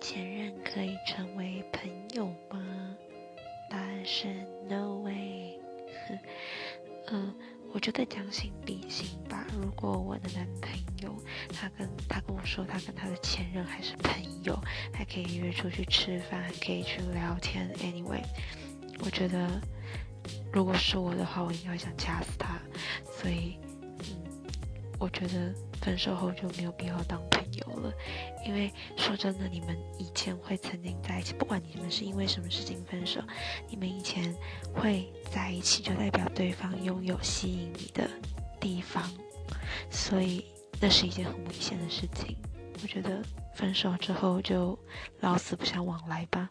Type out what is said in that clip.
前任可以成为朋友吗？答案是 no way。嗯，我觉得将心比心吧。如果我的男朋友他跟他跟我说他跟他的前任还是朋友，还可以约出去吃饭，还可以去聊天。Anyway，我觉得如果是我的话，我应该想掐死他。所以，嗯，我觉得分手后就没有必要当朋友了。因为说真的，你们以前会曾经在一起，不管你们是因为什么事情分手，你们以前会在一起，就代表对方拥有吸引你的地方，所以那是一件很危险的事情。我觉得分手之后就老死不相往来吧。